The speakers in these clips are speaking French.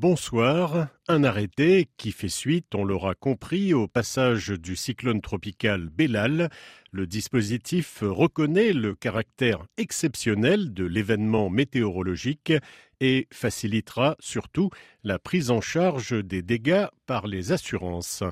bonsoir. Un arrêté qui fait suite, on l'aura compris, au passage du cyclone tropical Bellal. Le dispositif reconnaît le caractère exceptionnel de l'événement météorologique et facilitera surtout la prise en charge des dégâts par les assurances.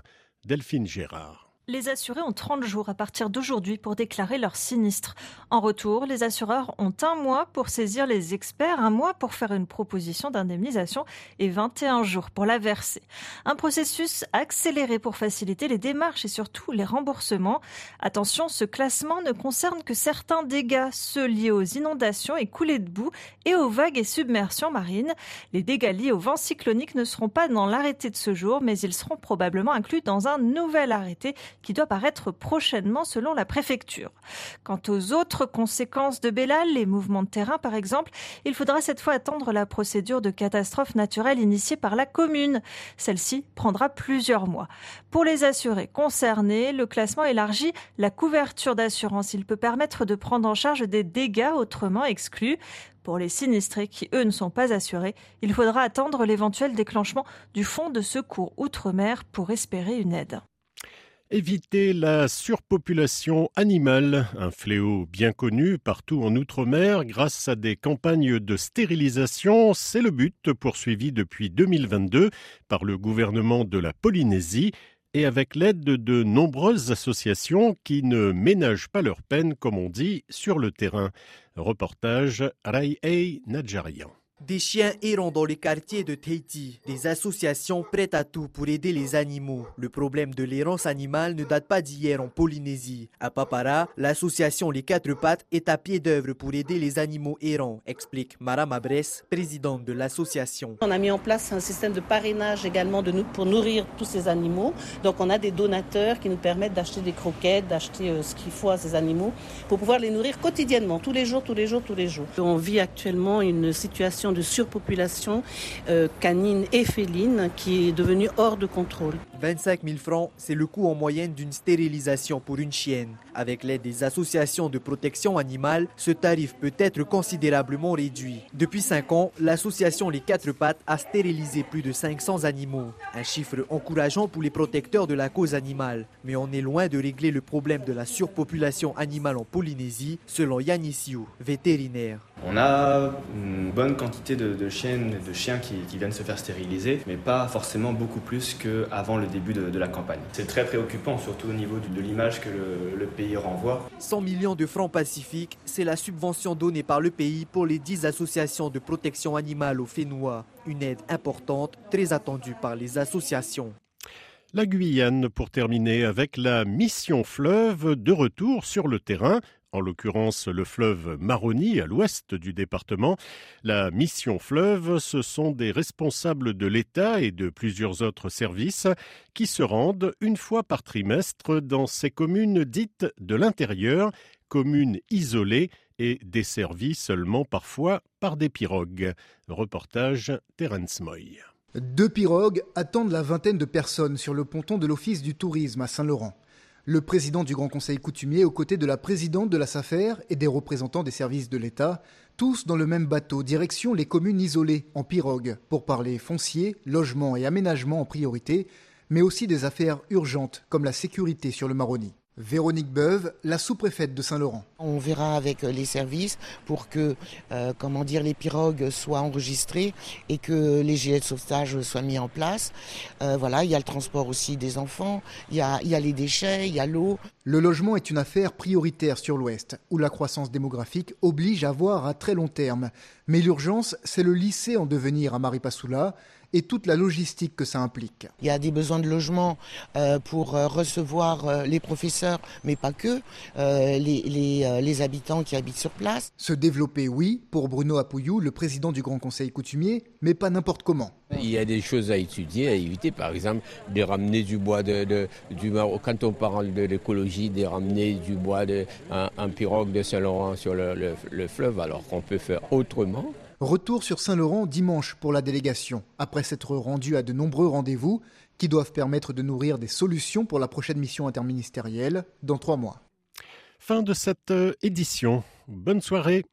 Delphine Gérard. Les assurés ont 30 jours à partir d'aujourd'hui pour déclarer leur sinistre. En retour, les assureurs ont un mois pour saisir les experts, un mois pour faire une proposition d'indemnisation et 21 jours pour la verser. Un processus accéléré pour faciliter les démarches et surtout les remboursements. Attention, ce classement ne concerne que certains dégâts, ceux liés aux inondations et coulées de boue et aux vagues et submersions marines. Les dégâts liés au vent cyclonique ne seront pas dans l'arrêté de ce jour, mais ils seront probablement inclus dans un nouvel arrêté qui doit paraître prochainement selon la préfecture. Quant aux autres conséquences de Bellal, les mouvements de terrain par exemple, il faudra cette fois attendre la procédure de catastrophe naturelle initiée par la commune. Celle-ci prendra plusieurs mois. Pour les assurés concernés, le classement élargit la couverture d'assurance. Il peut permettre de prendre en charge des dégâts autrement exclus. Pour les sinistrés qui, eux, ne sont pas assurés, il faudra attendre l'éventuel déclenchement du fonds de secours outre-mer pour espérer une aide. Éviter la surpopulation animale, un fléau bien connu partout en Outre-mer grâce à des campagnes de stérilisation, c'est le but poursuivi depuis 2022 par le gouvernement de la Polynésie et avec l'aide de nombreuses associations qui ne ménagent pas leur peine, comme on dit, sur le terrain. Reportage Rai Nadjarian. Des chiens errant dans les quartiers de Tahiti, des associations prêtes à tout pour aider les animaux. Le problème de l'errance animale ne date pas d'hier en Polynésie. À Papara, l'association Les Quatre Pattes est à pied d'œuvre pour aider les animaux errants, explique Mara Mabrès, présidente de l'association. On a mis en place un système de parrainage également de nous pour nourrir tous ces animaux. Donc on a des donateurs qui nous permettent d'acheter des croquettes, d'acheter euh, ce qu'il faut à ces animaux pour pouvoir les nourrir quotidiennement, tous les jours, tous les jours, tous les jours. On vit actuellement une situation de surpopulation euh, canine et féline qui est devenue hors de contrôle. 25 000 francs, c'est le coût en moyenne d'une stérilisation pour une chienne. Avec l'aide des associations de protection animale, ce tarif peut être considérablement réduit. Depuis 5 ans, l'association Les Quatre Pattes a stérilisé plus de 500 animaux. Un chiffre encourageant pour les protecteurs de la cause animale. Mais on est loin de régler le problème de la surpopulation animale en Polynésie, selon Yannis vétérinaire. On a une bonne quantité de, chiennes et de chiens qui, viennent se faire stériliser, mais pas forcément beaucoup plus qu'avant le début de, la campagne. C'est très préoccupant, surtout au niveau de, l'image que le, pays renvoie. 100 millions de francs pacifiques, c'est la subvention donnée par le pays pour les 10 associations de protection animale au Fénois. Une aide importante, très attendue par les associations. La Guyane, pour terminer, avec la mission fleuve de retour sur le terrain en l'occurrence le fleuve Maroni à l'ouest du département. La mission fleuve, ce sont des responsables de l'État et de plusieurs autres services qui se rendent une fois par trimestre dans ces communes dites de l'intérieur, communes isolées et desservies seulement parfois par des pirogues. Reportage Terence Moy. Deux pirogues attendent la vingtaine de personnes sur le ponton de l'Office du tourisme à Saint-Laurent le président du Grand Conseil coutumier aux côtés de la présidente de la SAFER et des représentants des services de l'État, tous dans le même bateau, direction les communes isolées, en pirogue, pour parler foncier, logement et aménagement en priorité, mais aussi des affaires urgentes comme la sécurité sur le Maroni. Véronique Beuve, la sous-préfète de Saint-Laurent. On verra avec euh, les services pour que euh, comment dire, les pirogues soient enregistrées et que les gilets de sauvetage soient mis en place. Euh, voilà, il y a le transport aussi des enfants, il y a, il y a les déchets, il y a l'eau. Le logement est une affaire prioritaire sur l'Ouest, où la croissance démographique oblige à voir à très long terme. Mais l'urgence, c'est le lycée en devenir à Maripasoula et toute la logistique que ça implique. Il y a des besoins de logement euh, pour euh, recevoir euh, les professeurs, mais pas que, les, habitants qui habitent sur place. Se développer, oui, pour Bruno Apouillou, le président du Grand Conseil coutumier, mais pas n'importe comment. Il y a des choses à étudier, à éviter, par exemple, de ramener du bois de, du Quand on parle de l'écologie, de ramener du bois de, un, pirogue de Saint-Laurent sur le fleuve, alors qu'on peut faire autrement. Retour sur Saint-Laurent dimanche pour la délégation, après s'être rendu à de nombreux rendez-vous qui doivent permettre de nourrir des solutions pour la prochaine mission interministérielle dans trois mois. Fin de cette euh, édition. Bonne soirée.